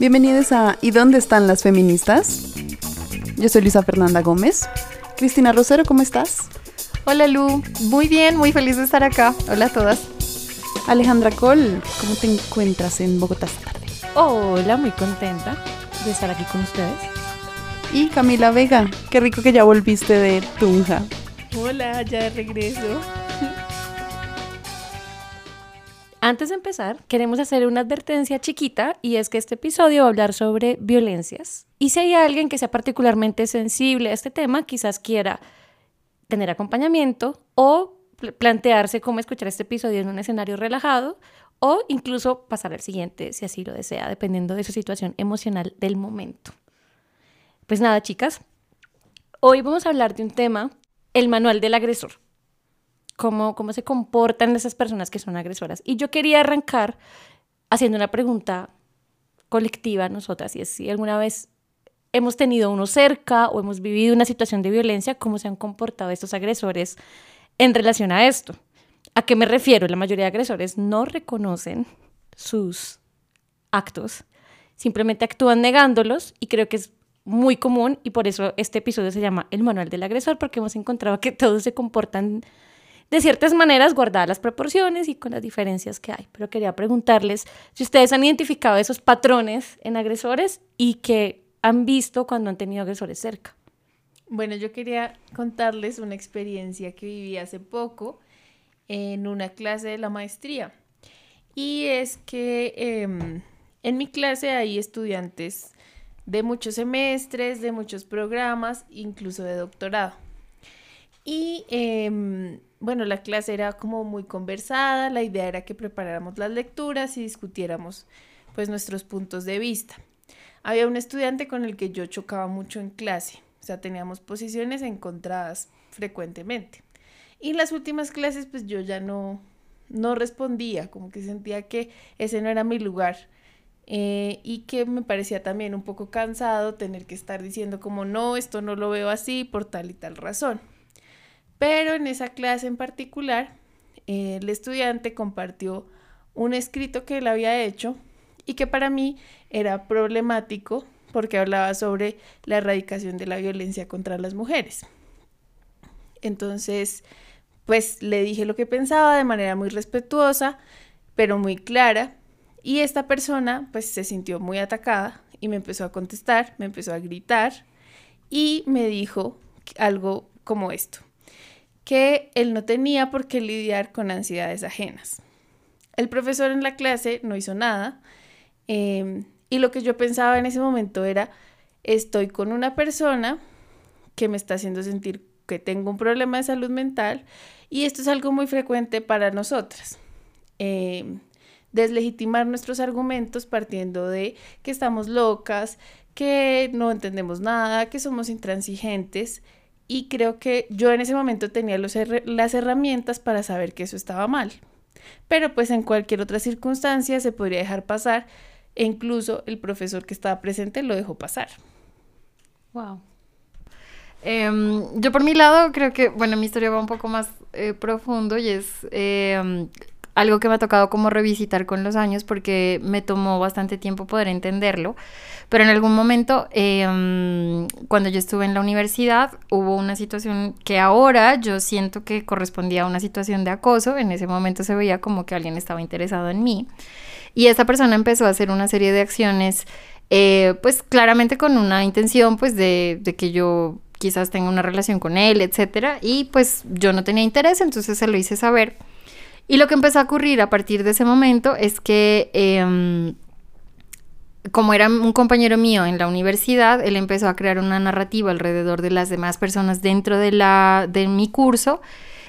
Bienvenidos a ¿Y dónde están las feministas? Yo soy Luisa Fernanda Gómez. Cristina Rosero, ¿cómo estás? Hola Lu, muy bien, muy feliz de estar acá. Hola a todas. Alejandra Col, ¿cómo te encuentras en Bogotá esta tarde? Hola, muy contenta de estar aquí con ustedes. Y Camila Vega, qué rico que ya volviste de Tunja. Hola, ya de regreso. Antes de empezar, queremos hacer una advertencia chiquita y es que este episodio va a hablar sobre violencias. Y si hay alguien que sea particularmente sensible a este tema, quizás quiera tener acompañamiento o plantearse cómo escuchar este episodio en un escenario relajado o incluso pasar al siguiente si así lo desea, dependiendo de su situación emocional del momento. Pues nada, chicas, hoy vamos a hablar de un tema, el manual del agresor cómo, cómo se comportan esas personas que son agresoras. Y yo quería arrancar haciendo una pregunta colectiva a nosotras, y es si alguna vez hemos tenido uno cerca o hemos vivido una situación de violencia, cómo se han comportado estos agresores en relación a esto. ¿A qué me refiero? La mayoría de agresores no reconocen sus actos, simplemente actúan negándolos y creo que es muy común y por eso este episodio se llama El Manual del Agresor, porque hemos encontrado que todos se comportan de ciertas maneras guardadas las proporciones y con las diferencias que hay. Pero quería preguntarles si ustedes han identificado esos patrones en agresores y que han visto cuando han tenido agresores cerca. Bueno, yo quería contarles una experiencia que viví hace poco en una clase de la maestría. Y es que em, en mi clase hay estudiantes de muchos semestres, de muchos programas, incluso de doctorado. Y em, bueno, la clase era como muy conversada, la idea era que preparáramos las lecturas y discutiéramos pues nuestros puntos de vista. Había un estudiante con el que yo chocaba mucho en clase, o sea, teníamos posiciones encontradas frecuentemente. Y en las últimas clases pues yo ya no, no respondía, como que sentía que ese no era mi lugar. Eh, y que me parecía también un poco cansado tener que estar diciendo como no, esto no lo veo así por tal y tal razón. Pero en esa clase en particular, el estudiante compartió un escrito que él había hecho y que para mí era problemático porque hablaba sobre la erradicación de la violencia contra las mujeres. Entonces, pues le dije lo que pensaba de manera muy respetuosa, pero muy clara, y esta persona pues se sintió muy atacada y me empezó a contestar, me empezó a gritar y me dijo algo como esto que él no tenía por qué lidiar con ansiedades ajenas. El profesor en la clase no hizo nada em, y lo que yo pensaba en ese momento era, estoy con una persona que me está haciendo sentir que tengo un problema de salud mental y esto es algo muy frecuente para nosotras. Em, deslegitimar nuestros argumentos partiendo de que estamos locas, que no entendemos nada, que somos intransigentes y creo que yo en ese momento tenía las herramientas para saber que eso estaba mal. Pero pues en cualquier otra circunstancia se podría dejar pasar e incluso el profesor que estaba presente lo dejó pasar. Wow. Em, yo por mi lado creo que, bueno, mi historia va un poco más eh, profundo y es em, algo que me ha tocado como revisitar con los años porque me tomó bastante tiempo poder entenderlo. Pero en algún momento, em, cuando yo estuve en la universidad, hubo una situación que ahora yo siento que correspondía a una situación de acoso. En ese momento se veía como que alguien estaba interesado en mí. Y esa persona empezó a hacer una serie de acciones, eh, pues claramente con una intención, pues de, de que yo quizás tenga una relación con él, etcétera. Y pues yo no tenía interés, entonces se lo hice saber. Y lo que empezó a ocurrir a partir de ese momento es que em, como era un compañero mío en la universidad, él empezó a crear una narrativa alrededor de las demás personas dentro de, la, de mi curso,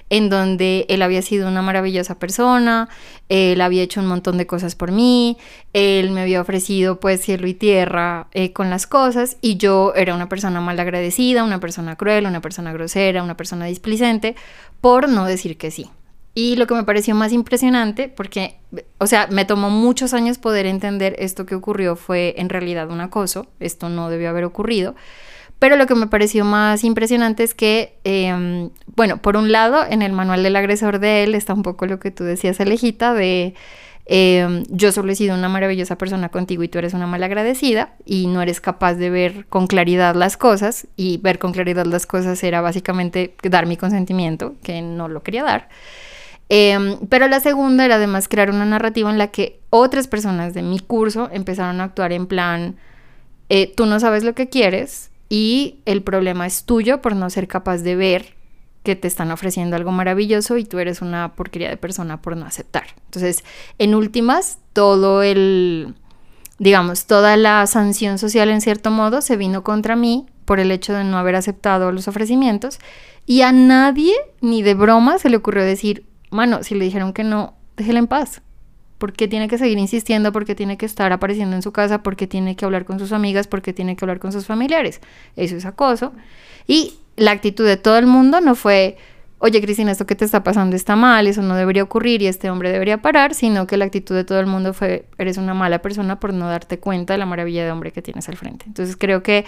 en donde él había sido una maravillosa persona, él había hecho un montón de cosas por mí, él me había ofrecido pues cielo y tierra eh, con las cosas y yo era una persona mal agradecida, una persona cruel, una persona grosera, una persona displicente, por no decir que sí. Y lo que me pareció más impresionante, porque, o sea, me tomó muchos años poder entender esto que ocurrió fue en realidad un acoso, esto no debió haber ocurrido, pero lo que me pareció más impresionante es que, em, bueno, por un lado, en el manual del agresor de él está un poco lo que tú decías, Alejita, de eh, yo solo he sido una maravillosa persona contigo y tú eres una malagradecida y no eres capaz de ver con claridad las cosas y ver con claridad las cosas era básicamente dar mi consentimiento, que no lo quería dar. Em, pero la segunda era además crear una narrativa en la que otras personas de mi curso empezaron a actuar en plan, eh, tú no sabes lo que quieres y el problema es tuyo por no ser capaz de ver que te están ofreciendo algo maravilloso y tú eres una porquería de persona por no aceptar. Entonces, en últimas, todo el, digamos, toda la sanción social en cierto modo se vino contra mí por el hecho de no haber aceptado los ofrecimientos y a nadie ni de broma se le ocurrió decir, mano, si le dijeron que no, déjela en paz. ¿Por qué tiene que seguir insistiendo? ¿Por qué tiene que estar apareciendo en su casa? ¿Por qué tiene que hablar con sus amigas? ¿Por qué tiene que hablar con sus familiares? Eso es acoso. Y la actitud de todo el mundo no fue, oye Cristina, esto que te está pasando está mal, eso no debería ocurrir y este hombre debería parar, sino que la actitud de todo el mundo fue, eres una mala persona por no darte cuenta de la maravilla de hombre que tienes al frente. Entonces creo que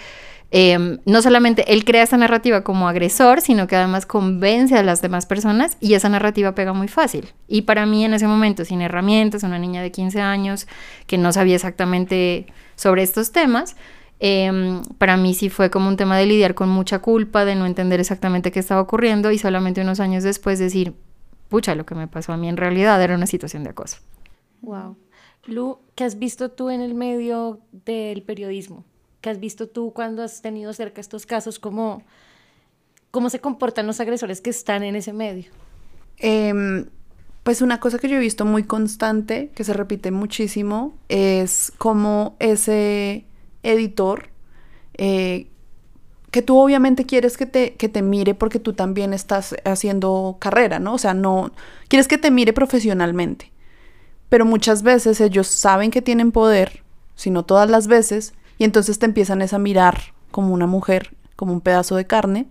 Em, no solamente él crea esa narrativa como agresor, sino que además convence a las demás personas y esa narrativa pega muy fácil. Y para mí en ese momento, sin herramientas, una niña de 15 años que no sabía exactamente sobre estos temas, em, para mí sí fue como un tema de lidiar con mucha culpa, de no entender exactamente qué estaba ocurriendo y solamente unos años después decir, pucha, lo que me pasó a mí en realidad era una situación de acoso. Wow. Lu, ¿qué has visto tú en el medio del periodismo? ¿Qué has visto tú cuando has tenido cerca estos casos? ¿Cómo, cómo se comportan los agresores que están en ese medio? Em, pues una cosa que yo he visto muy constante, que se repite muchísimo, es como ese editor, eh, que tú obviamente quieres que te, que te mire porque tú también estás haciendo carrera, ¿no? O sea, no, quieres que te mire profesionalmente, pero muchas veces ellos saben que tienen poder, si no todas las veces, y entonces te empiezan a mirar como una mujer, como un pedazo de carne,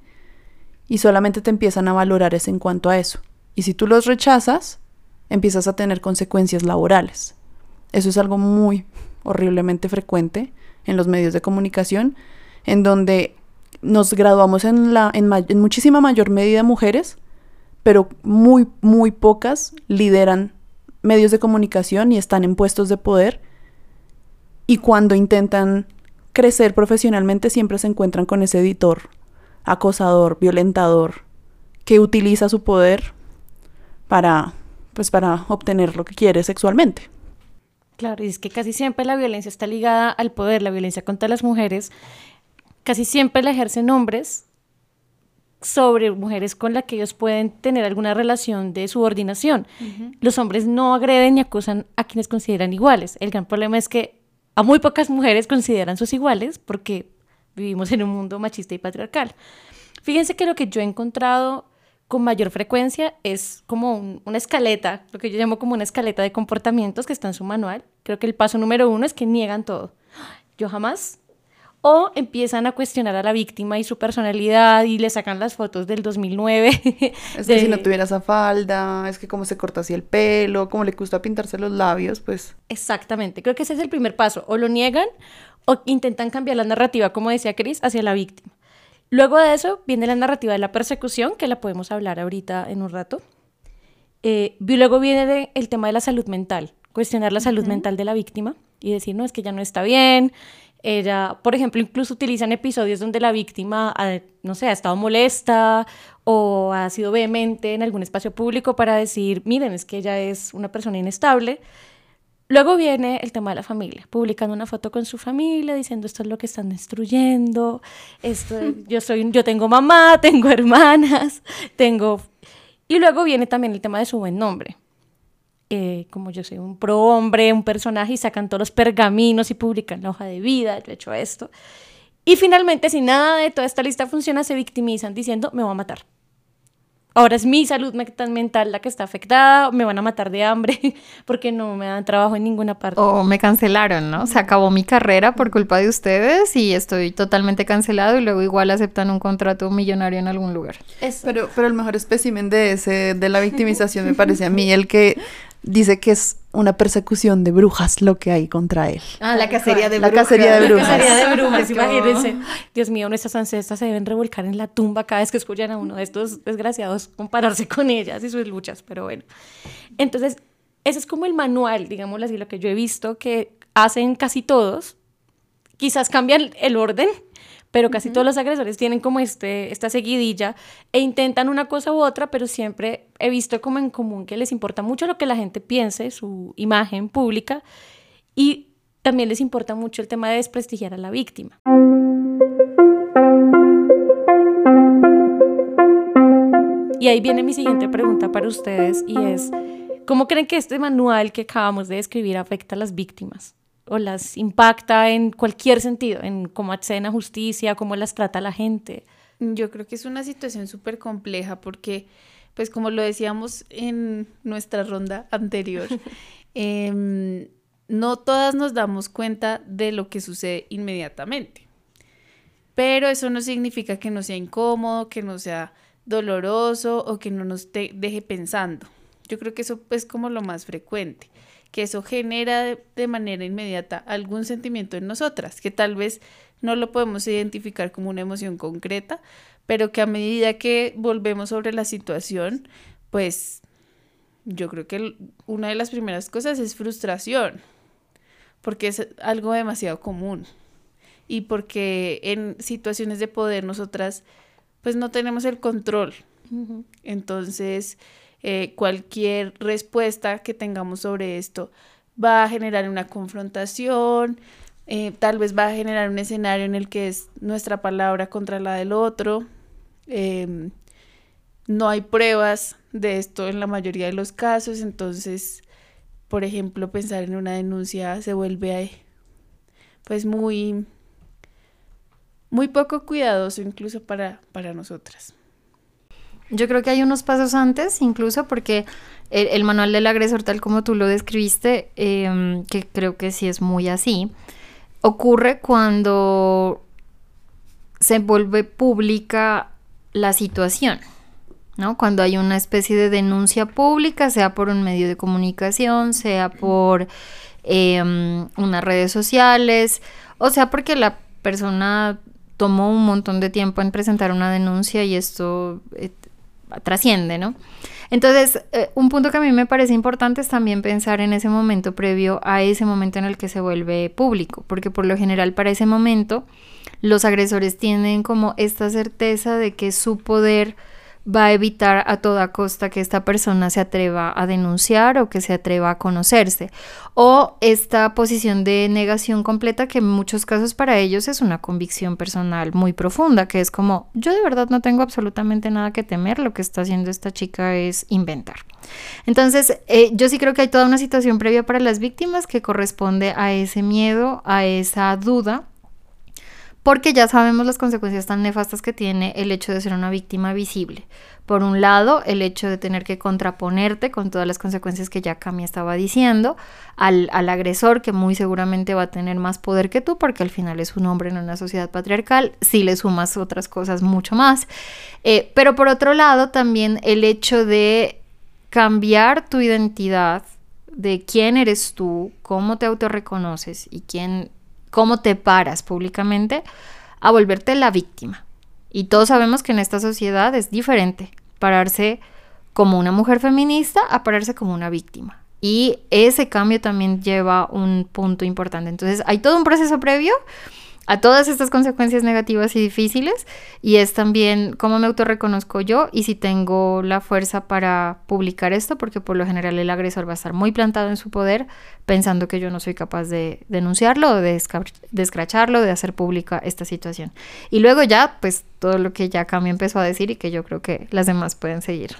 y solamente te empiezan a valorar es en cuanto a eso. Y si tú los rechazas, empiezas a tener consecuencias laborales. Eso es algo muy horriblemente frecuente en los medios de comunicación, en donde nos graduamos en, la, en, muchísima mayor medida mujeres, pero muy, muy pocas lideran medios de comunicación y están en puestos de poder. Y cuando intentan crecer profesionalmente siempre se encuentran con ese editor, acosador, violentador, que utiliza su poder para, pues, para obtener lo que quiere sexualmente. Claro, y es que casi siempre la violencia está ligada al poder, la violencia contra las mujeres, casi siempre la ejercen hombres sobre mujeres con las que ellos pueden tener alguna relación de subordinación. Los hombres no agreden ni acusan a quienes consideran iguales. El gran problema es que a muy pocas mujeres consideran sus iguales porque vivimos en un mundo machista y patriarcal. Fíjense que lo que yo he encontrado con mayor frecuencia es como una escaleta, lo que yo llamo como una escaleta de comportamientos que está en su manual. Creo que el paso número uno es que niegan todo. Yo jamás o empiezan a cuestionar a la víctima y su personalidad y le sacan las fotos del 2009. Es que si no tuviera esa falda, es que cómo se corta así el pelo, cómo le gusta pintarse los labios, pues... Exactamente, creo que ese es el primer paso, o lo niegan o intentan cambiar la narrativa, como decía Cris, hacia la víctima. Luego de eso viene la narrativa de la persecución, que la podemos hablar ahorita en un rato. Eh, luego viene el tema de la salud mental, cuestionar la salud mental de la víctima y decir, no, es que ya no está bien, ella, por ejemplo, incluso utilizan episodios donde la víctima, no sé, ha estado molesta o ha sido vehemente en algún espacio público para decir, miren, es que ella es una persona inestable. Luego viene el tema de la familia, publicando una foto con su familia, diciendo esto es lo que están destruyendo, esto, yo, soy, yo tengo mamá, tengo hermanas, tengo... Y luego viene también el tema de su buen nombre. Eh, como yo soy un pro-hombre, un personaje, y sacan todos los pergaminos y publican la hoja de vida, yo he hecho esto. Y finalmente, si nada de toda esta lista funciona, se victimizan diciendo, me voy a matar. Ahora es mi salud mental la que está afectada, me van a matar de hambre porque no me dan trabajo en ninguna parte. O me cancelaron, ¿no? Se acabó mi carrera por culpa de ustedes y estoy totalmente cancelado y luego igual aceptan un contrato millonario en algún lugar. Pero, pero el mejor espécimen de ese, de la victimización me parece a mí, el que dice que es una persecución de brujas lo que hay contra él. Ah, la cacería de brujas. La cacería de brujas. La cacería de brujas, imagínense. Dios mío, nuestras ancestras se deben revolcar en la tumba cada vez que escuchan a uno de estos desgraciados compararse con ellas y sus luchas, pero bueno. Entonces, ese es como el manual, digámoslo así, lo que yo he visto que hacen casi todos. Quizás cambian el orden, pero casi todos los agresores tienen como este, esta seguidilla e intentan una cosa u otra, pero siempre he visto como en común que les importa mucho lo que la gente piense, su imagen pública, y también les importa mucho el tema de desprestigiar a la víctima. Y ahí viene mi siguiente pregunta para ustedes y es, ¿cómo creen que este manual que acabamos de describir afecta a las víctimas? O las impacta en cualquier sentido, en cómo acceden a justicia, cómo las trata la gente. Yo creo que es una situación súper compleja porque, pues como lo decíamos en nuestra ronda anterior, em, no todas nos damos cuenta de lo que sucede inmediatamente. Pero eso no significa que no sea incómodo, que no sea doloroso o que no nos deje pensando. Yo creo que eso es como lo más frecuente que eso genera de, manera inmediata algún sentimiento en nosotras, que tal vez no lo podemos identificar como una emoción concreta, pero que a medida que volvemos sobre la situación, pues yo creo que una de las primeras cosas es frustración, porque es algo demasiado común y porque en situaciones de poder nosotras pues no tenemos el control. Entonces, eh, cualquier respuesta que tengamos sobre esto va a generar una confrontación, eh, tal vez va a generar un escenario en el que es nuestra palabra contra la del otro. Em, no hay pruebas de esto en la mayoría de los casos, entonces, por ejemplo, pensar en una denuncia se vuelve pues muy, muy poco cuidadoso incluso para, para nosotras. Yo creo que hay unos pasos antes, incluso porque el, manual del agresor, tal como tú lo describiste, em, que creo que sí es muy así, ocurre cuando se vuelve pública la situación, ¿no? Cuando hay una especie de denuncia pública, sea por un medio de comunicación, sea por em, unas redes sociales, o sea porque la persona tomó un montón de tiempo en presentar una denuncia y esto eh, trasciende, ¿no? Entonces, eh, un punto que a mí me parece importante es también pensar en ese momento previo a ese momento en el que se vuelve público, porque por lo general para ese momento los agresores tienen como esta certeza de que su poder va a evitar a toda costa que esta persona se atreva a denunciar o que se atreva a conocerse. O esta posición de negación completa que en muchos casos para ellos es una convicción personal muy profunda, que es como, yo de verdad no tengo absolutamente nada que temer, lo que está haciendo esta chica es inventar. Entonces, eh, yo sí creo que hay toda una situación previa para las víctimas que corresponde a ese miedo, a esa duda porque ya sabemos las consecuencias tan nefastas que tiene el hecho de ser una víctima visible. Por un lado, el hecho de tener que contraponerte con todas las consecuencias que ya Cami estaba diciendo, al, agresor que muy seguramente va a tener más poder que tú, porque al final es un hombre en una sociedad patriarcal, si le sumas otras cosas mucho más. Eh, pero por otro lado, también el hecho de cambiar tu identidad, de quién eres tú, cómo te autorreconoces y quién cómo te paras públicamente a volverte la víctima. Y todos sabemos que en esta sociedad es diferente pararse como una mujer feminista a pararse como una víctima. Y ese cambio también lleva un punto importante. Entonces hay todo un proceso previo a todas estas consecuencias negativas y difíciles y es también cómo me autorreconozco yo y si tengo la fuerza para publicar esto porque por lo general el agresor va a estar muy plantado en su poder pensando que yo no soy capaz de denunciarlo de, escracharlo, de hacer pública esta situación. Y luego ya pues todo lo que ya Cami empezó a decir y que yo creo que las demás pueden seguir.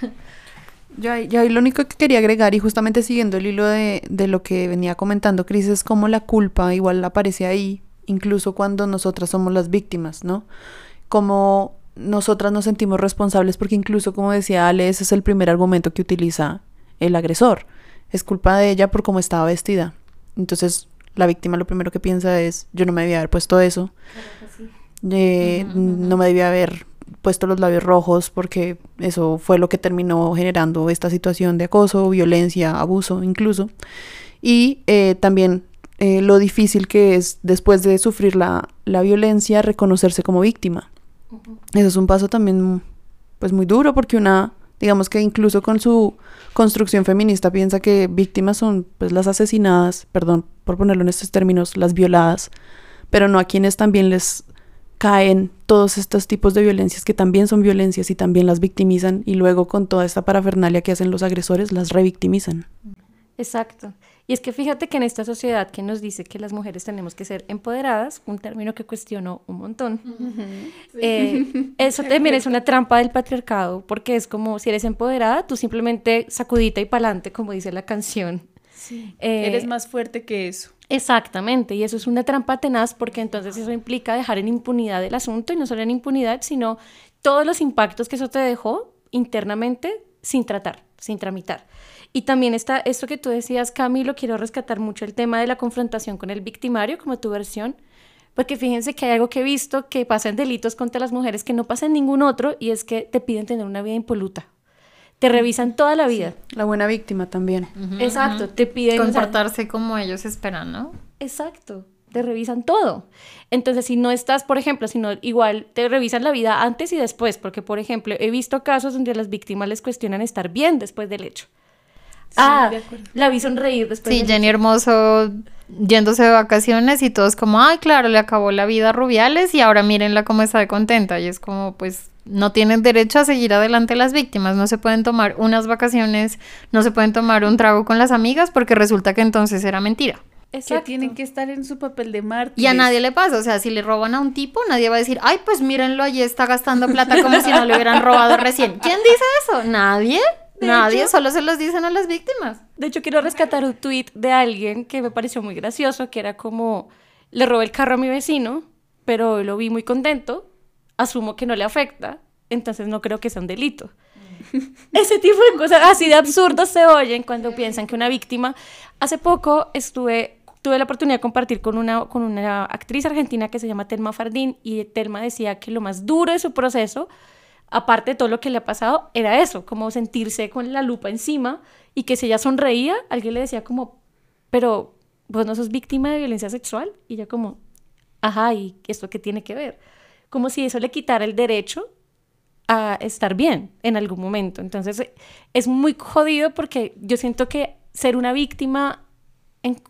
Ya, ya lo único que quería agregar, y justamente siguiendo el hilo de, de lo que venía comentando Cris, es cómo la culpa igual aparece ahí incluso cuando nosotras somos las víctimas, ¿no? Como nosotras nos sentimos responsables porque incluso, como decía Ale, ese es el primer argumento que utiliza el agresor. Es culpa de ella por cómo estaba vestida. Entonces, la víctima lo primero que piensa es, yo no me debía haber puesto eso. Eh, no me debía haber puesto los labios rojos porque eso fue lo que terminó generando esta situación de acoso, violencia, abuso incluso. Y eh, también eh, lo difícil que es después de sufrir la, violencia reconocerse como víctima. Eso es un paso también pues muy duro porque una Digamos que incluso con su construcción feminista piensa que víctimas son pues las asesinadas, perdón por ponerlo en estos términos, las violadas, pero no a quienes también les caen todos estos tipos de violencias que también son violencias y también las victimizan y luego con toda esta parafernalia que hacen los agresores las revictimizan. Exacto. Y es que fíjate que en esta sociedad que nos dice que las mujeres tenemos que ser empoderadas, un término que cuestiono un montón, eh, eso también es una trampa del patriarcado, porque es como si eres empoderada, tú simplemente sacudita y pa'lante, como dice la canción. Sí. Eh, eres más fuerte que eso. Exactamente, y eso es una trampa tenaz porque entonces eso implica dejar en impunidad el asunto y no solo en impunidad, sino todos los impactos que eso te dejó internamente sin tratar, sin tramitar. Y también está esto que tú decías, Camilo, quiero rescatar mucho el tema de la confrontación con el victimario como tu versión, porque fíjense que hay algo que he visto que pasa en delitos contra las mujeres que no pasa en ningún otro y es que te piden tener una vida impoluta te revisan toda la vida. la buena víctima también. Exacto, te piden... Comportarse como ellos esperan, ¿no? Exacto, te revisan todo. Entonces, si no estás, por ejemplo, si no, igual te revisan la vida antes y después, porque, por ejemplo, he visto casos donde a las víctimas les cuestionan estar bien después del hecho. Ah, la vi sonreír después. Sí, Jenny Hermoso yéndose de vacaciones y todos como, ay, claro, le acabó la vida a Rubiales y ahora mírenla cómo está de contenta. Y es como, pues, no tienen derecho a seguir adelante las víctimas, no se pueden tomar unas vacaciones, no se pueden tomar un trago con las amigas porque resulta que entonces era mentira. Exacto. Que tienen que estar en su papel de mártir. Y a nadie le pasa, o sea, si le roban a un tipo, nadie va a decir, ay, pues mírenlo, allí está gastando plata como si no le hubieran robado recién. ¿Quién dice eso? Nadie. Nadie, solo se los dicen a las víctimas. De hecho, quiero rescatar un tweet de alguien que me pareció muy gracioso, que era como, le robé el carro a mi vecino, pero lo vi muy contento, asumo que no le afecta, entonces no creo que sea un delito. Mm. Ese tipo de cosas así de absurdos se oyen cuando piensan que una víctima... Hace poco estuve, tuve la oportunidad de compartir con una, con una actriz argentina que se llama Telma Fardín y Telma decía que lo más duro de su proceso, aparte de todo lo que le ha pasado, era eso, como sentirse con la lupa encima y que si ella sonreía, alguien le decía como, pero vos no sos víctima de violencia sexual y ella como, ajá, ¿y esto qué tiene que ver? como si eso le quitara el derecho a estar bien en algún momento. Entonces es muy jodido porque yo siento que ser una víctima en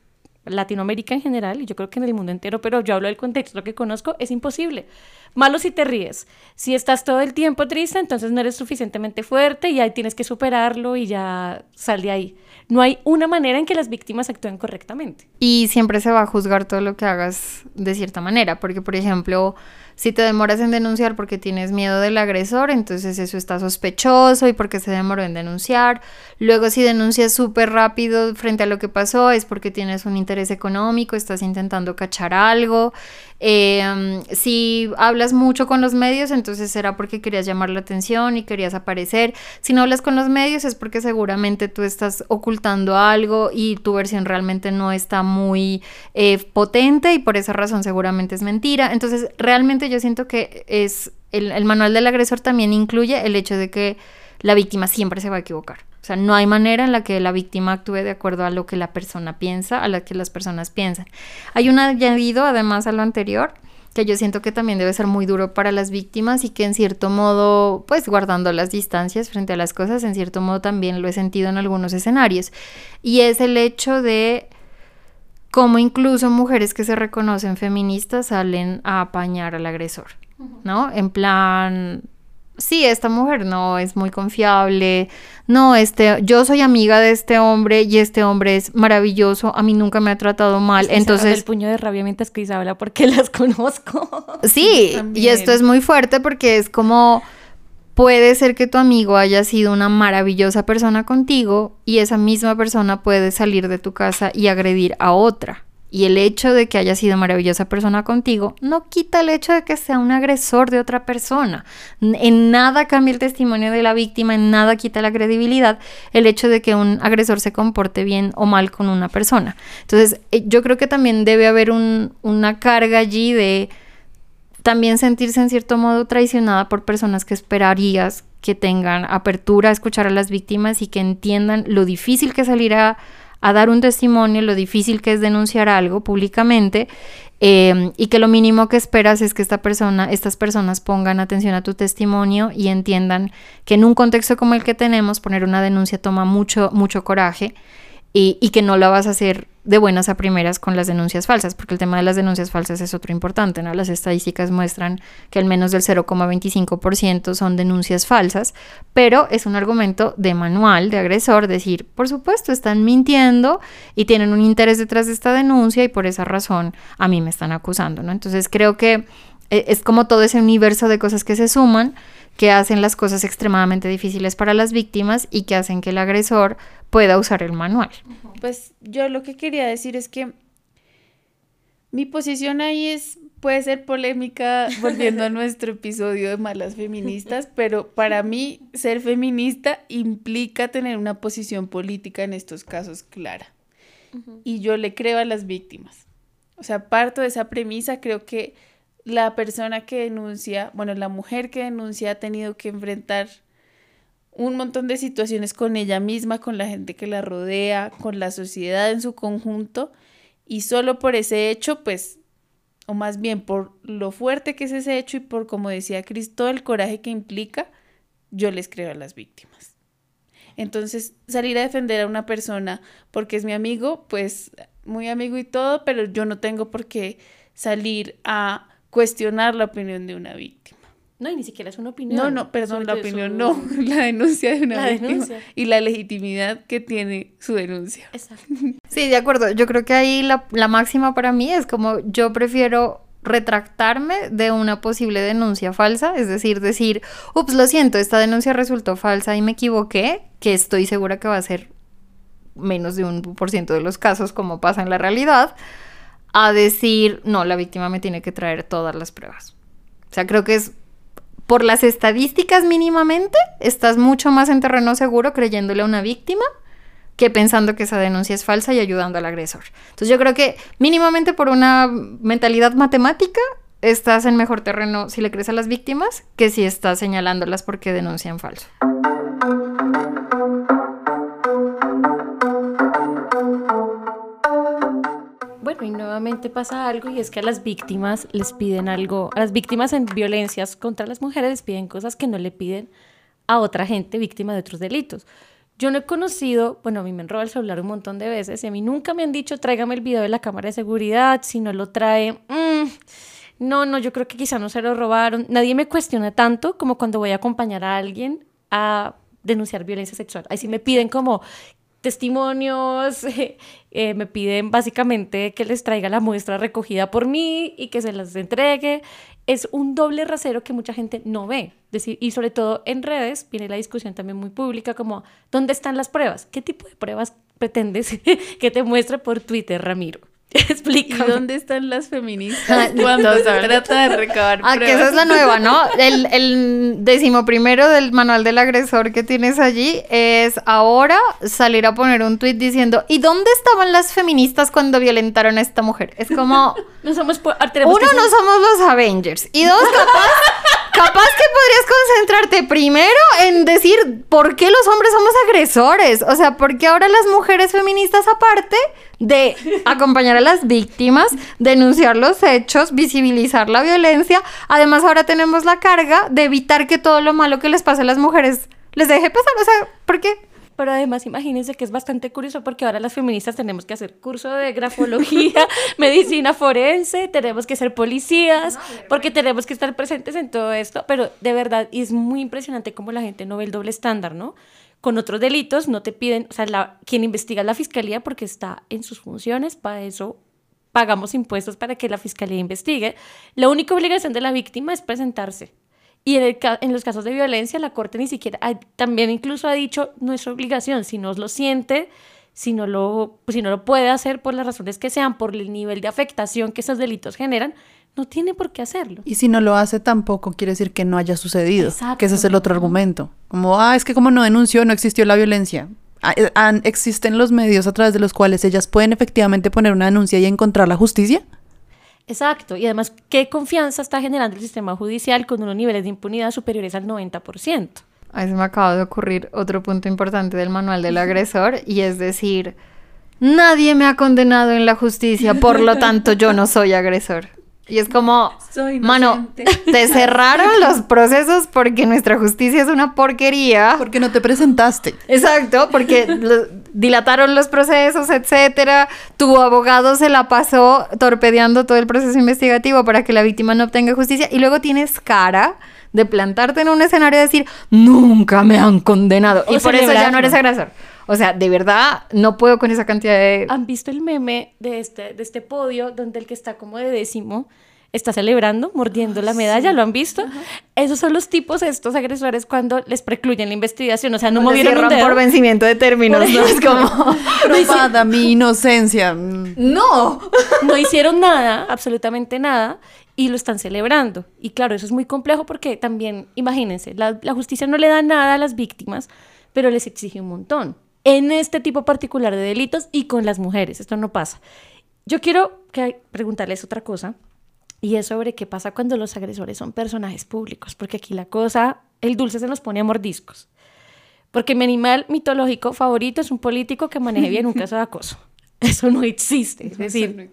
Latinoamérica en general, y yo creo que en el mundo entero, pero yo hablo del contexto que conozco, es imposible. Malo si te ríes. Si estás todo el tiempo triste, entonces no eres suficientemente fuerte y ahí tienes que superarlo y ya sal de ahí. No hay una manera en que las víctimas actúen correctamente. Y siempre se va a juzgar todo lo que hagas de cierta manera, porque por ejemplo, si te demoras en denunciar porque tienes miedo del agresor, entonces eso está sospechoso y porque se demoró en denunciar. Luego si denuncias súper rápido frente a lo que pasó es porque tienes un interés económico, estás intentando cachar algo. Em, si hablas mucho con los medios, entonces será porque querías llamar la atención y querías aparecer. Si no hablas con los medios es porque seguramente tú estás ocultando algo y tu versión realmente no está muy eh, potente y por esa razón seguramente es mentira. Entonces realmente yo siento que es el, manual del agresor también incluye el hecho de que la víctima siempre se va a equivocar. O sea, no hay manera en la que la víctima actúe de acuerdo a lo que la persona piensa, a lo que las personas piensan. Hay un añadido, además, a lo anterior, que yo siento que también debe ser muy duro para las víctimas y que en cierto modo, pues guardando las distancias frente a las cosas, en cierto modo también lo he sentido en algunos escenarios. Y es el hecho de como incluso mujeres que se reconocen feministas salen a apañar al agresor, ¿no? En plan, sí, esta mujer no es muy confiable, no, este, yo soy amiga de este hombre y este hombre es maravilloso, a mí nunca me ha tratado mal, entonces... El puño de rabia mientras que habla porque las conozco. Sí, y esto es muy fuerte porque es como Puede ser que tu amigo haya sido una maravillosa persona contigo y esa misma persona puede salir de tu casa y agredir a otra. Y el hecho de que haya sido maravillosa persona contigo no quita el hecho de que sea un agresor de otra persona. En nada cambia el testimonio de la víctima, en nada quita la credibilidad el hecho de que un agresor se comporte bien o mal con una persona. Entonces, eh, yo creo que también debe haber una carga allí de también sentirse en cierto modo traicionada por personas que esperarías que tengan apertura a escuchar a las víctimas y que entiendan lo difícil que salir dar un testimonio, lo difícil que es denunciar algo públicamente eh, y que lo mínimo que esperas es que esta persona, estas personas pongan atención a tu testimonio y entiendan que en un contexto como el que tenemos, poner una denuncia toma mucho, mucho coraje y, y, que no la vas a hacer de buenas a primeras con las denuncias falsas, porque el tema de las denuncias falsas es otro importante, ¿no? Las estadísticas muestran que al menos del 0,25% son denuncias falsas, pero es un argumento de manual, de agresor, decir, por supuesto, están mintiendo y tienen un interés detrás de esta denuncia y por esa razón a mí me están acusando, ¿no? Entonces creo que eh, es como todo ese universo de cosas que se suman que hacen las cosas extremadamente difíciles para las víctimas y que hacen que el agresor pueda usar el manual. Pues yo lo que quería decir es que mi posición ahí es puede ser polémica volviendo a nuestro episodio de malas feministas, pero para mí ser feminista implica tener una posición política en estos casos clara. Uh -huh. Y yo le creo a las víctimas. O sea, parto de esa premisa, creo que la persona que denuncia, bueno, la mujer que denuncia ha tenido que enfrentar un montón de situaciones con ella misma, con la gente que la rodea, con la sociedad en su conjunto, y solo por ese hecho, pues, o más bien por lo fuerte que es ese hecho y por, como decía Cris, todo el coraje que implica, yo les creo a las víctimas. Entonces, salir a defender a una persona porque es mi amigo, pues, muy amigo y todo, pero yo no tengo por qué salir a cuestionar la opinión de una víctima. No, y ni siquiera es una opinión. No, no, perdón, la opinión su... no, la denuncia de una la víctima denuncia. y la legitimidad que tiene su denuncia. Exacto. Sí, de acuerdo. Yo creo que ahí la, la máxima para mí es como yo prefiero retractarme de una posible denuncia falsa, es decir, decir, ups, lo siento, esta denuncia resultó falsa y me equivoqué, que estoy segura que va a ser menos de un por ciento de los casos como pasa en la realidad, a decir, no, la víctima me tiene que traer todas las pruebas. O sea, creo que es por las estadísticas mínimamente, estás mucho más en terreno seguro creyéndole a una víctima que pensando que esa denuncia es falsa y ayudando al agresor. Entonces yo creo que mínimamente por una mentalidad matemática estás en mejor terreno si le crees a las víctimas que si estás señalándolas porque denuncian falso. Bueno, y nuevamente pasa algo y es que a las víctimas les piden algo, a las víctimas en violencias contra las mujeres les piden cosas que no le piden a otra gente víctima de otros delitos. Yo no he conocido, bueno, a mí me han el celular un montón de veces y a mí nunca me han dicho tráigame el video de la cámara de seguridad, si no lo trae, mmm, no, no, yo creo que quizá no se lo robaron. Nadie me cuestiona tanto como cuando voy a acompañar a alguien a denunciar violencia sexual. Ahí sí me piden como testimonios, eh, me piden básicamente que les traiga la muestra recogida por mí y que se las entregue. Es un doble rasero que mucha gente no ve. Decir, y sobre todo en redes viene la discusión también muy pública como, ¿dónde están las pruebas? ¿Qué tipo de pruebas pretendes que te muestre por Twitter, Ramiro? Explícame. ¿Y dónde están las feministas cuando se trata de recabar Ah, que esa es la nueva, ¿no? El, el decimoprimero del manual del agresor que tienes allí es ahora salir a poner un tweet diciendo ¿y dónde estaban las feministas cuando violentaron a esta mujer? Es como... no somos... Uno, no somos los Avengers. Y dos, capaz, capaz que podrías concentrarte primero en decir por qué los hombres somos agresores. O sea, ¿por qué ahora las mujeres feministas aparte de acompañar a las víctimas, denunciar los hechos, visibilizar la violencia. Además, ahora tenemos la carga de evitar que todo lo malo que les pase a las mujeres les deje pasar. O sea, ¿por qué? Pero además, imagínense que es bastante curioso porque ahora las feministas tenemos que hacer curso de grafología, medicina forense, tenemos que ser policías, porque tenemos que estar presentes en todo esto. Pero de verdad, y es muy impresionante cómo la gente no ve el doble estándar, ¿no? con otros delitos no te piden, o sea, la, quien investiga es la fiscalía porque está en sus funciones, para eso pagamos impuestos para que la fiscalía investigue. La única obligación de la víctima es presentarse. Y en, el, en los casos de violencia, la Corte ni siquiera, también incluso ha dicho, no es obligación, si no lo siente, si no lo, si no lo puede hacer por las razones que sean, por el nivel de afectación que esos delitos generan, no tiene por qué hacerlo. Y si no lo hace tampoco quiere decir que no haya sucedido, Exacto. que ese es el otro argumento. Como, ah, es que como no denunció, no existió la violencia. Ah, ¿Existen los medios a través de los cuales ellas pueden efectivamente poner una denuncia y encontrar la justicia? Exacto, y además, ¿qué confianza está generando el sistema judicial con unos niveles de impunidad superiores al 90%? Ahí se me acaba de ocurrir otro punto importante del manual del agresor, y es decir, nadie me ha condenado en la justicia, por lo tanto yo no soy agresor. Y es como, Soy mano, te cerraron los procesos porque nuestra justicia es una porquería. Porque no te presentaste. Exacto, porque dilataron los procesos, etcétera. Tu abogado se la pasó torpedeando todo el proceso investigativo para que la víctima no obtenga justicia y luego tienes cara de plantarte en un escenario y decir, nunca me han condenado. O y por eso ya no eres agresor. O sea, de verdad, no puedo con esa cantidad de... ¿Han visto el meme de este, de este podio donde el que está como de décimo está celebrando, mordiendo la medalla? ¿Lo han visto? Esos son los tipos, estos agresores, cuando les precluyen la investigación. O sea, no No movieron un dedo. por vencimiento de términos, ¿no? Es como... Probada mi inocencia. ¡No! no hicieron nada, absolutamente nada, y lo están celebrando. Y claro, eso es muy complejo porque también, imagínense, la, la justicia no le da nada a las víctimas, pero les exige un montón. En este tipo particular de delitos y con las mujeres, esto no pasa. Yo quiero que, preguntarles otra cosa, y es sobre qué pasa cuando los agresores son personajes públicos, porque aquí la cosa, el dulce se nos pone a mordiscos. Porque mi animal mitológico favorito es un político que maneje bien un caso de acoso. Eso no existe. Es decir,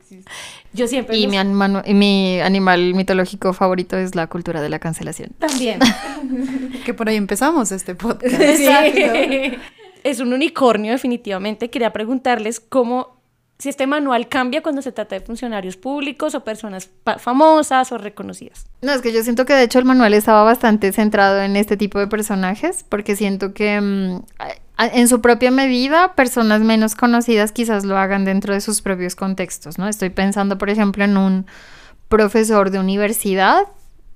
yo siempre Y los- mi, anima- y mi animal mitológico favorito es la cultura de la cancelación. también. Que por ahí empezamos este podcast. Exacto. Es un unicornio, definitivamente. Quería preguntarles cómo, si este manual cambia cuando se trata de funcionarios públicos o personas famosas o reconocidas. No, es que yo siento que de hecho el manual estaba bastante centrado en este tipo de personajes, porque siento que mm, en su propia medida personas menos conocidas quizás lo hagan dentro de sus propios contextos, ¿no? Estoy pensando, por ejemplo, en un profesor de universidad,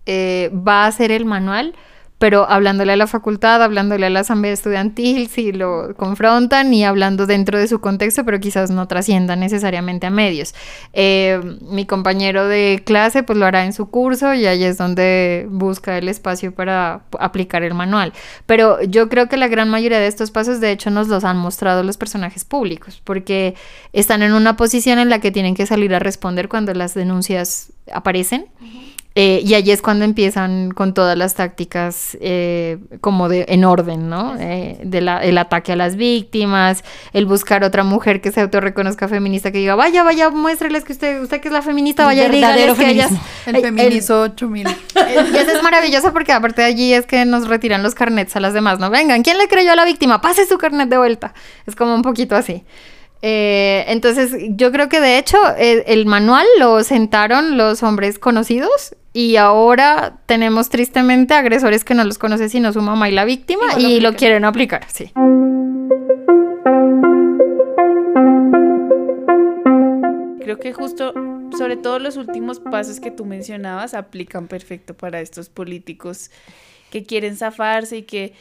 eh, va a hacer el manual, pero hablándole a la facultad, hablándole a la asamblea estudiantil, si lo confrontan y hablando dentro de su contexto, pero quizás no trascienda necesariamente a medios. Eh, mi compañero de clase pues lo hará en su curso y ahí es donde busca el espacio para aplicar el manual. Pero yo creo que la gran mayoría de estos pasos de hecho nos los han mostrado los personajes públicos, porque están en una posición en la que tienen que salir a responder cuando las denuncias aparecen. Eh, y allí es cuando empiezan con todas las tácticas eh, como de en orden, ¿no? Eh, de la- el ataque a las víctimas, el buscar otra mujer que se autorreconozca feminista que diga, vaya, vaya, muéstreles que usted, usted que es la feminista, El vaya y verdadero que ellas... feminismo. El feminizo 8000. el- y eso es maravilloso porque aparte de allí es que nos retiran los carnets a las demás, ¿no? Vengan, ¿quién le creyó a la víctima? Pase su carnet de vuelta. Es como un poquito así. Eh, entonces, yo creo que de hecho eh, el manual lo sentaron los hombres conocidos y ahora tenemos tristemente agresores que no los conoce sino su mamá y la víctima lo y lo aplican. quieren aplicar, sí. Creo que justo, sobre todo los últimos pasos que tú mencionabas, aplican perfecto para estos políticos que quieren zafarse y que,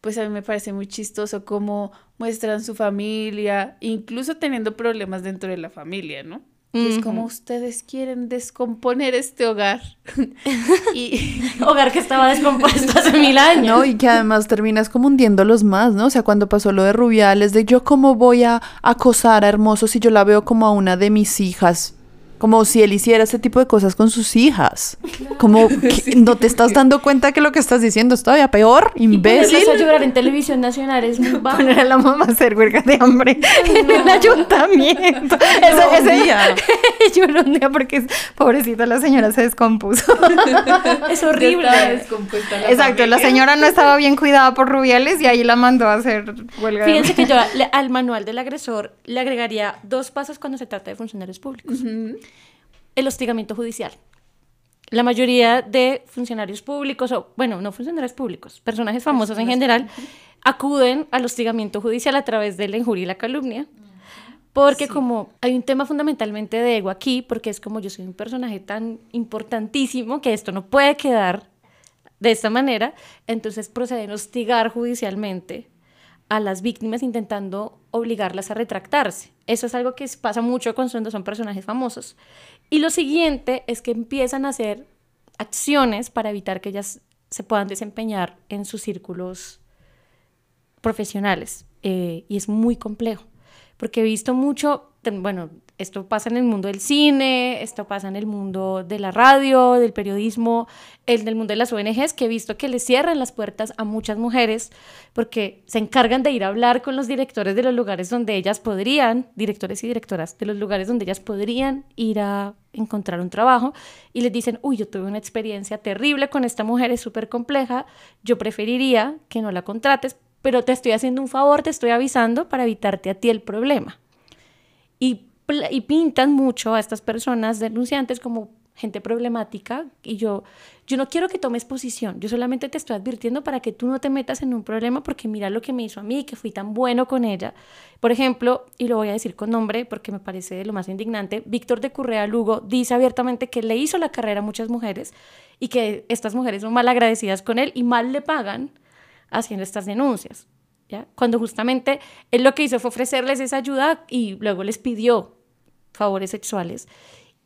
pues a mí me parece muy chistoso cómo muestran su familia, incluso teniendo problemas dentro de la familia, ¿no? Y Es como ustedes quieren descomponer este hogar. y Hogar que estaba descompuesto hace mil años. No, y que además terminas como hundiéndolos más, ¿no? O sea, cuando pasó lo de Rubiales, de yo cómo voy a acosar a Hermoso si yo la veo como a una de mis hijas. Como si él hiciera ese tipo de cosas con sus hijas. Como no te estás dando cuenta que lo que estás diciendo es todavía peor, Y imbécil. ponerlas a llorar en televisión nacional es muy bajo. Poner a la mamá a hacer huelga de hambre en el ayuntamiento. Ese, No, ese un día. Lloró un día porque pobrecita la señora se descompuso. Es horrible. La Exacto, la señora no estaba bien cuidada por Rubiales y ahí la mandó a hacer huelga. de Fíjense hambre. que yo le- al manual del agresor le agregaría dos pasos cuando se trata de funcionarios públicos. Ujú. El hostigamiento judicial. La mayoría de funcionarios públicos, o bueno, no funcionarios públicos, personajes famosos en general, acuden al hostigamiento judicial a través de la injuria y la calumnia. Porque como hay un tema fundamentalmente de ego aquí, porque es como yo soy un personaje tan importantísimo que esto no puede quedar de esta manera, entonces proceden a hostigar judicialmente a las víctimas intentando obligarlas a retractarse. Eso es algo que pasa mucho cuando son personajes famosos. Y lo siguiente es que empiezan a hacer acciones para evitar que ellas se puedan desempeñar en sus círculos profesionales. eh, y es muy complejo. porque he visto mucho, bueno, esto pasa en el mundo del cine, esto pasa en el mundo de la radio, del periodismo, el del mundo de las ONGs, que he visto que le cierran las puertas a muchas mujeres porque se encargan de ir a hablar con los directores de los lugares donde ellas podrían, directores y directoras, de los lugares donde ellas podrían ir a encontrar un trabajo y les dicen, uy, yo tuve una experiencia terrible con esta mujer, es súper compleja, yo preferiría que no la contrates, pero te estoy haciendo un favor, te estoy avisando para evitarte a ti el problema. Y pintan mucho a estas personas denunciantes como gente problemática y yo, yo no quiero que tomes posición, yo solamente te estoy advirtiendo para que tú no te metas en un problema porque mira lo que me hizo a mí, que fui tan bueno con ella. Por ejemplo, y lo voy a decir con nombre porque me parece lo más indignante, Víctor de Currea Lugo dice abiertamente que le hizo la carrera a muchas mujeres y que estas mujeres son mal agradecidas con él y mal le pagan haciendo estas denuncias. Cuando justamente él lo que hizo fue ofrecerles esa ayuda y luego les pidió favores sexuales.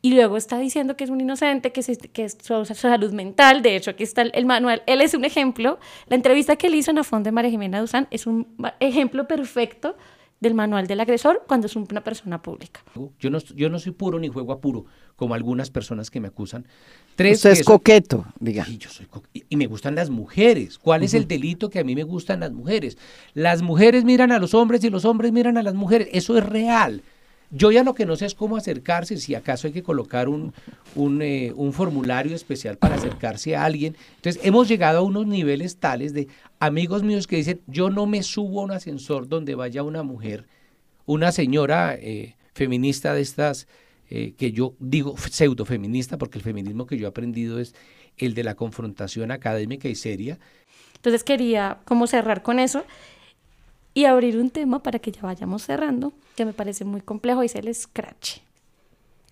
Y luego está diciendo que es un inocente, que es, que es su, salud mental. De hecho, aquí está el, manual. Él es un ejemplo. La entrevista que él hizo en la de María Jimena Duzán es un ejemplo perfecto del manual del agresor cuando es una persona pública. Yo no, yo no soy puro ni juego a puro, como algunas personas que me acusan. Tres, Usted es coqueto, diga. Yo soy y me gustan las mujeres. ¿Cuál es el delito que a mí me gustan las mujeres? Las mujeres miran a los hombres y los hombres miran a las mujeres. Eso es real. Yo ya lo que no sé es cómo acercarse, si acaso hay que colocar un, eh, un, formulario especial para acercarse a alguien. Entonces, hemos llegado a unos niveles tales de amigos míos que dicen, yo no me subo a un ascensor donde vaya una mujer, una señora eh, feminista de estas, eh, que yo digo pseudo feminista, porque el feminismo que yo he aprendido es el de la confrontación académica y seria. Entonces quería como cerrar con eso y abrir un tema para que ya vayamos cerrando, que me parece muy complejo, es el scratch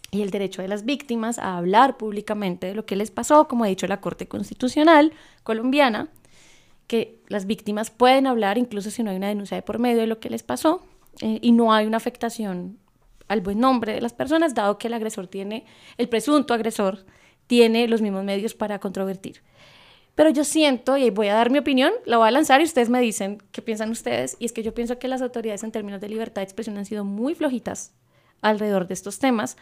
y el derecho de las víctimas a hablar públicamente de lo que les pasó, como ha dicho la Corte Constitucional colombiana, que las víctimas pueden hablar incluso si no hay una denuncia de por medio de lo que les pasó eh, y no hay una afectación al buen nombre de las personas, dado que el agresor tiene, el presunto agresor tiene los mismos medios para controvertir. Pero yo siento, y voy a dar mi opinión, la voy a lanzar y ustedes me dicen qué piensan ustedes, y es que yo pienso que las autoridades en términos de libertad de expresión han sido muy flojitas alrededor de estos temas,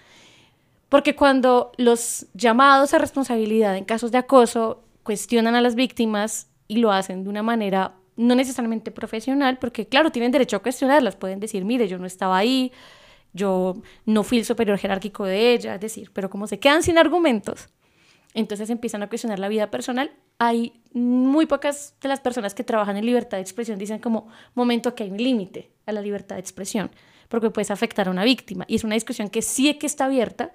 porque cuando los llamados a responsabilidad en casos de acoso cuestionan a las víctimas y lo hacen de una manera no necesariamente profesional, porque claro, tienen derecho a cuestionarlas, pueden decir, mire, yo no estaba ahí, yo no fui el superior jerárquico de ella, es decir, pero como se quedan sin argumentos, entonces empiezan a cuestionar la vida personal hay muy pocas de las personas que trabajan en libertad de expresión dicen como momento que hay un límite a la libertad de expresión, porque puedes afectar a una víctima. Y es una discusión que sí que está abierta.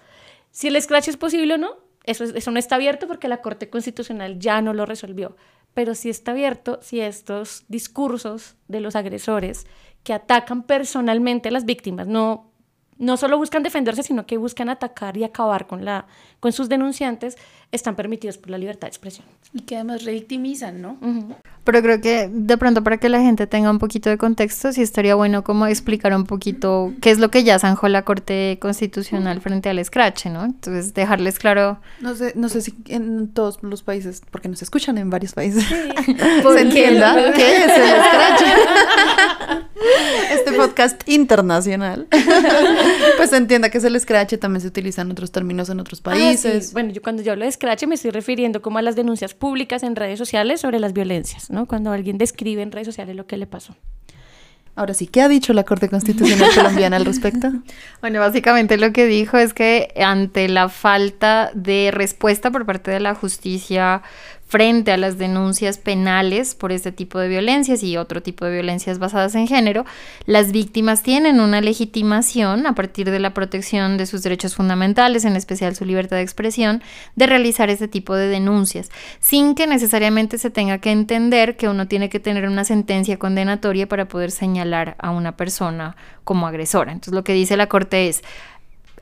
Si el scratch es posible o no, eso, eso no está abierto porque la Corte Constitucional ya no lo resolvió. Pero sí está abierto si estos discursos de los agresores que atacan personalmente a las víctimas, no no solo buscan defenderse, sino que buscan atacar y acabar con, la, con sus denunciantes, están permitidos por la libertad de expresión. Y que además revictimizan, ¿no? Pero creo que de pronto para que la gente tenga un poquito de contexto, sí estaría bueno como explicar un poquito qué es lo que ya zanjó la Corte Constitucional frente al scratch, ¿no? Entonces, dejarles claro... No sé, no sé si en todos los países, porque nos escuchan en varios países, se entienda qué es el scratch. este podcast internacional. pues se entienda que es el scratch, también se utilizan otros términos en otros ah, países. Bueno, yo cuando yo hablo de scratch me estoy refiriendo como a las denuncias públicas en redes sociales sobre las violencias, ¿no? Cuando alguien describe en redes sociales lo que le pasó. Ahora sí, ¿qué ha dicho la Corte Constitucional colombiana al respecto? Bueno, básicamente lo que dijo es que ante la falta de respuesta por parte de la justicia frente a las denuncias penales por este tipo de violencias y otro tipo de violencias basadas en género, las víctimas tienen una legitimación a partir de la protección de sus derechos fundamentales, en especial su libertad de expresión, de realizar este tipo de denuncias, sin que necesariamente se tenga que entender que uno tiene que tener una sentencia condenatoria para poder señalar a una persona como agresora. Entonces lo que dice la Corte es,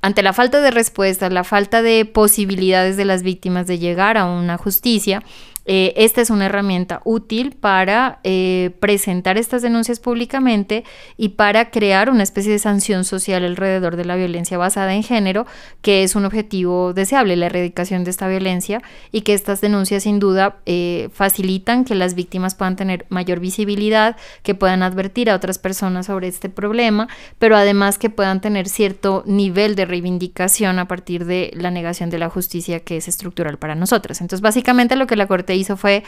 ante la falta de respuesta, la falta de posibilidades de las víctimas de llegar a una justicia, eh, esta es una herramienta útil para eh, presentar estas denuncias públicamente y para crear una especie de sanción social alrededor de la violencia basada en género, que es un objetivo deseable, la erradicación de esta violencia y que estas denuncias sin duda eh, facilitan que las víctimas puedan tener mayor visibilidad, que puedan advertir a otras personas sobre este problema, pero además que puedan tener cierto nivel de reivindicación a partir de la negación de la justicia que es estructural para nosotras. Entonces, básicamente lo que la Corte hizo fue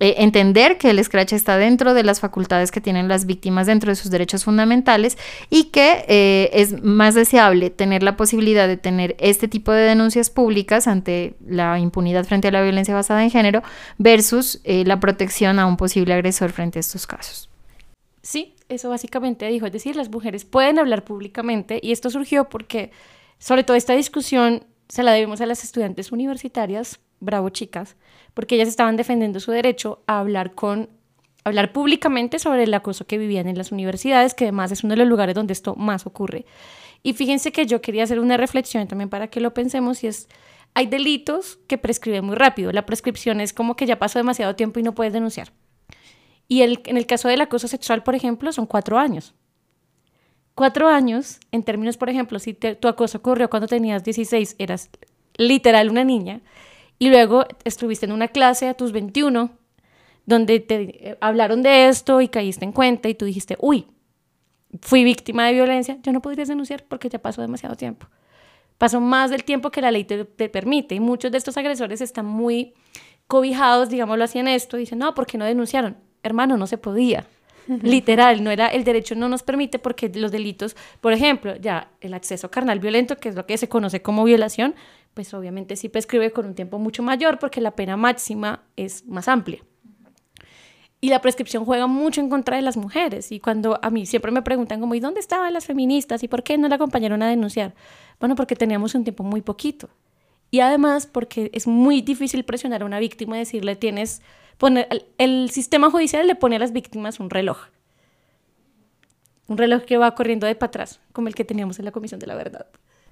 eh, entender que el scratch está dentro de las facultades que tienen las víctimas dentro de sus derechos fundamentales y que eh, es más deseable tener la posibilidad de tener este tipo de denuncias públicas ante la impunidad frente a la violencia basada en género versus eh, la protección a un posible agresor frente a estos casos. Sí, eso básicamente dijo, es decir, las mujeres pueden hablar públicamente y esto surgió porque sobre todo esta discusión se la debemos a las estudiantes universitarias, bravo chicas, porque ellas estaban defendiendo su derecho a hablar con hablar públicamente sobre el acoso que vivían en las universidades, que además es uno de los lugares donde esto más ocurre. Y fíjense que yo quería hacer una reflexión también para que lo pensemos y es hay delitos que prescriben muy rápido. La prescripción es como que ya pasó demasiado tiempo y no puedes denunciar. Y el, en el caso del acoso sexual, por ejemplo, son cuatro años. Cuatro años, en términos, por ejemplo, si tu acoso ocurrió cuando tenías 16, eras literal una niña, y luego estuviste en una clase a tus 21 donde te eh, hablaron de esto y caíste en cuenta y tú dijiste, uy, fui víctima de violencia, yo no podrías denunciar porque ya pasó demasiado tiempo. Pasó más del tiempo que la ley te, te permite y muchos de estos agresores están muy cobijados, digámoslo así, en esto, dicen, no, ¿por qué no denunciaron? Hermano, no se podía. Literal, no era el derecho no nos permite porque los delitos, por ejemplo, ya el acceso carnal violento, que es lo que se conoce como violación, pues obviamente sí prescribe con un tiempo mucho mayor porque la pena máxima es más amplia. Y la prescripción juega mucho en contra de las mujeres. Y cuando a mí siempre me preguntan como, ¿y dónde estaban las feministas? ¿Y por qué no la acompañaron a denunciar? Bueno, porque teníamos un tiempo muy poquito. Y además porque es muy difícil presionar a una víctima y decirle, tienes, poner, el sistema judicial le pone a las víctimas un reloj. Un reloj que va corriendo de para atrás, como el que teníamos en la Comisión de la Verdad.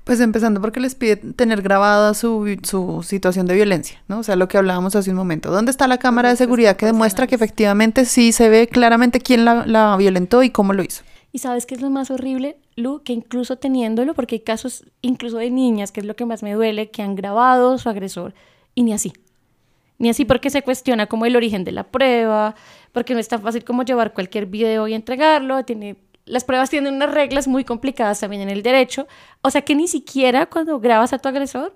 Pues empezando porque les pide tener grabada su, su, situación de violencia, ¿no? O sea, lo que hablábamos hace un momento. ¿Dónde está la cámara de seguridad que demuestra que efectivamente sí se ve claramente quién la, la, violentó y cómo lo hizo? Y sabes qué es lo más horrible, Lu, que incluso teniéndolo, porque hay casos incluso de niñas, que es lo que más me duele, que han grabado su agresor y ni así. Ni así porque se cuestiona como el origen de la prueba, porque no es tan fácil como llevar cualquier video y entregarlo, tiene las pruebas tienen unas reglas muy complicadas también en el derecho, o sea que ni siquiera cuando grabas a tu agresor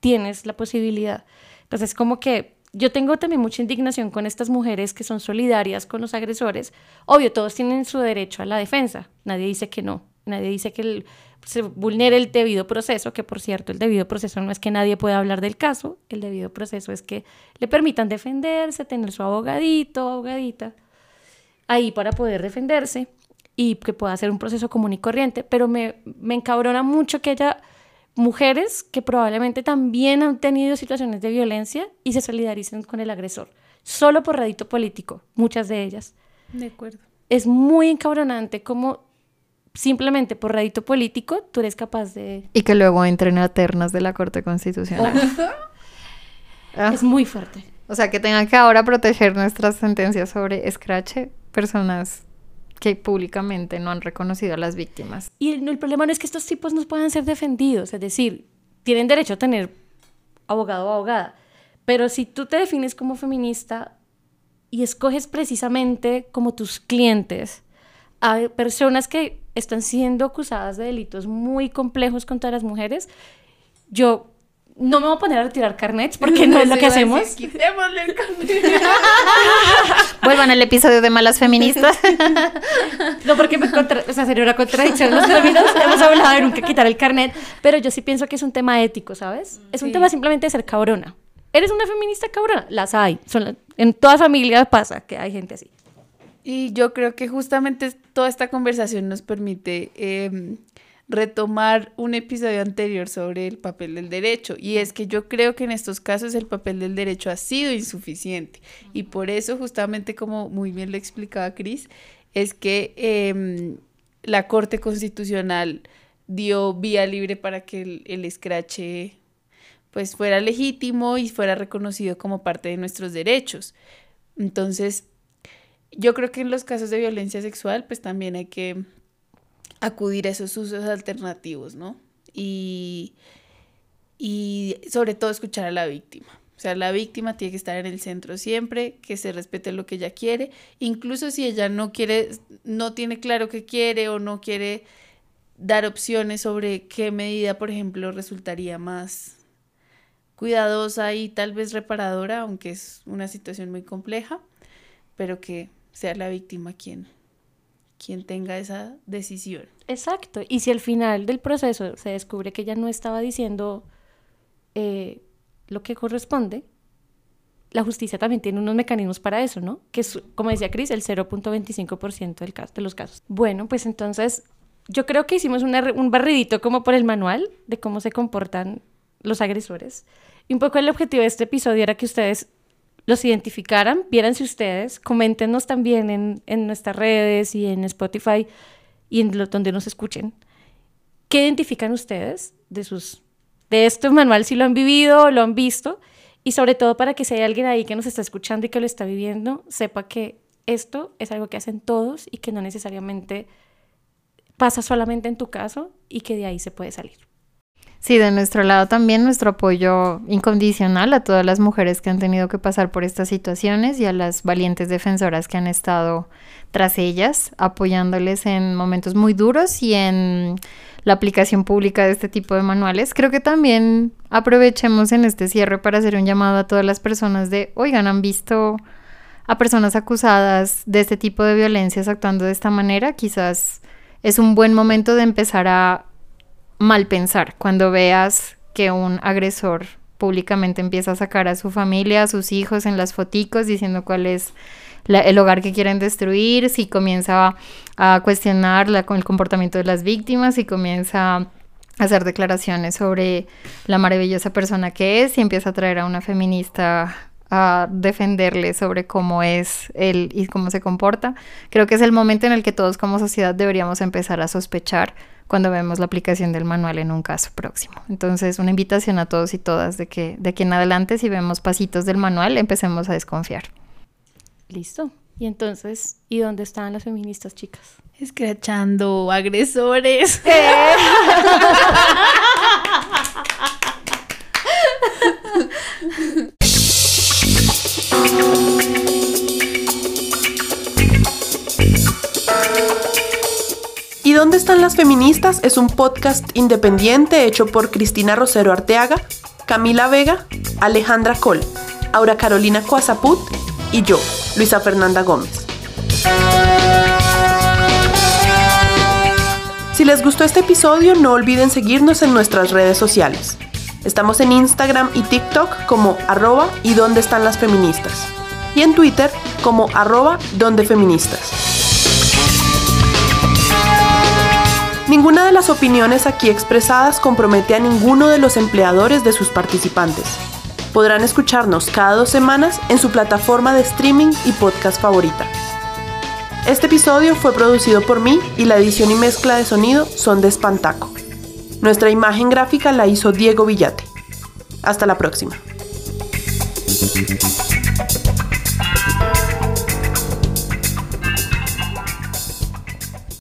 tienes la posibilidad. Entonces, como que yo tengo también mucha indignación con estas mujeres que son solidarias con los agresores. Obvio, todos tienen su derecho a la defensa, nadie dice que no, nadie dice que se vulnere el debido proceso, que por cierto, el debido proceso no es que nadie pueda hablar del caso, el debido proceso es que le permitan defenderse, tener su abogadito, abogadita, ahí para poder defenderse y que pueda ser un proceso común y corriente, pero me, me encabrona mucho que haya mujeres que probablemente también han tenido situaciones de violencia y se solidaricen con el agresor, solo por radito político, muchas de ellas. De acuerdo. Es muy encabronante como simplemente por radito político tú eres capaz de... Y que luego entren a ternas de la Corte Constitucional. Ah. Es muy fuerte. O sea, que tengan que ahora proteger nuestras sentencias sobre escrache personas que públicamente no han reconocido a las víctimas. Y el, problema no es que estos tipos no puedan ser defendidos, es decir, tienen derecho a tener abogado o abogada, pero si tú te defines como feminista y escoges precisamente como tus clientes a personas que están siendo acusadas de delitos muy complejos contra las mujeres, yo no me voy a poner a retirar carnets porque no es lo que hacemos. Quitémosle el carnet. Vuelvan al episodio de malas feministas. no, porque me contra... o sea, sería una contradicción. Los términos hemos hablado de nunca quitar el carnet, pero yo sí pienso que es un tema ético, ¿sabes? Es un tema simplemente de ser cabrona. ¿Eres una feminista cabrona? Las hay. Son En toda familia pasa que hay gente así. Y yo creo que justamente toda esta conversación nos permite eh, retomar un episodio anterior sobre el papel del derecho. Y es que yo creo que en estos casos el papel del derecho ha sido insuficiente. Y por eso, justamente como muy bien lo explicaba Cris, es que em, la Corte Constitucional dio vía libre para que el, el escrache pues fuera legítimo y fuera reconocido como parte de nuestros derechos. Entonces, yo creo que en los casos de violencia sexual, pues también hay que acudir a esos usos alternativos, ¿no? Y, y sobre todo escuchar a la víctima. O sea, la víctima tiene que estar en el centro siempre, que se respete lo que ella quiere, incluso si ella no quiere, no tiene claro qué quiere o no quiere dar opciones sobre qué medida, por ejemplo, resultaría más cuidadosa y tal vez reparadora, aunque es una situación muy compleja, pero que sea la víctima quien, quien tenga esa decisión. Exacto. Y si al final del proceso se descubre que ella no estaba diciendo eh, lo que corresponde, la justicia también tiene unos mecanismos para eso, ¿no? Que es, como decía Cris, el 0.25% del caso, de los casos. Bueno, pues entonces yo creo que hicimos un barridito como por el manual de cómo se comportan los agresores. Y un poco el objetivo de este episodio era que ustedes los identificaran, vieran si ustedes, coméntenos también en, en nuestras redes y en Spotify y en donde nos escuchen. ¿Qué identifican ustedes de sus de este manual si lo han vivido, lo han visto? Y sobre todo para que si hay alguien ahí que nos está escuchando y que lo está viviendo, sepa que esto es algo que hacen todos y que no necesariamente pasa solamente en tu caso y que de ahí se puede salir. Sí, de nuestro lado también nuestro apoyo incondicional a todas las mujeres que han tenido que pasar por estas situaciones y a las valientes defensoras que han estado tras ellas, apoyándoles en momentos muy duros y en la aplicación pública de este tipo de manuales. Creo que también aprovechemos en este cierre para hacer un llamado a todas las personas de, oigan, han visto a personas acusadas de este tipo de violencias actuando de esta manera, quizás es un buen momento de empezar a mal pensar cuando veas que un agresor públicamente empieza a sacar a su familia, a sus hijos en las foticos diciendo cuál es el hogar que quieren destruir, si comienza a, cuestionar la, el comportamiento de las víctimas, si comienza a hacer declaraciones sobre la maravillosa persona que es y empieza a traer a una feminista a defenderle sobre cómo es él y cómo se comporta. Creo que es el momento en el que todos como sociedad deberíamos empezar a sospechar cuando vemos la aplicación del manual en un caso próximo. Entonces, una invitación a todos y todas de que de aquí en adelante, si vemos pasitos del manual, empecemos a desconfiar. Listo. Y entonces, ¿y dónde están las feministas, chicas? Escrachando agresores. ¿Y dónde están las feministas? Es un podcast independiente hecho por Cristina Rosero Arteaga, Camila Vega, Alejandra Col, Aura Carolina Coazaput y yo, Luisa Fernanda Gómez. Si les gustó este episodio, no olviden seguirnos en nuestras redes sociales. Estamos en Instagram y TikTok como arroba y dónde están las feministas. Y en Twitter como arroba donde feministas. Ninguna de las opiniones aquí expresadas compromete a ninguno de los empleadores de sus participantes. Podrán escucharnos cada dos semanas en su plataforma de streaming y podcast favorita. Este episodio fue producido por mí y la edición y mezcla de sonido son de Espantaco. Nuestra imagen gráfica la hizo Diego Villate. Hasta la próxima.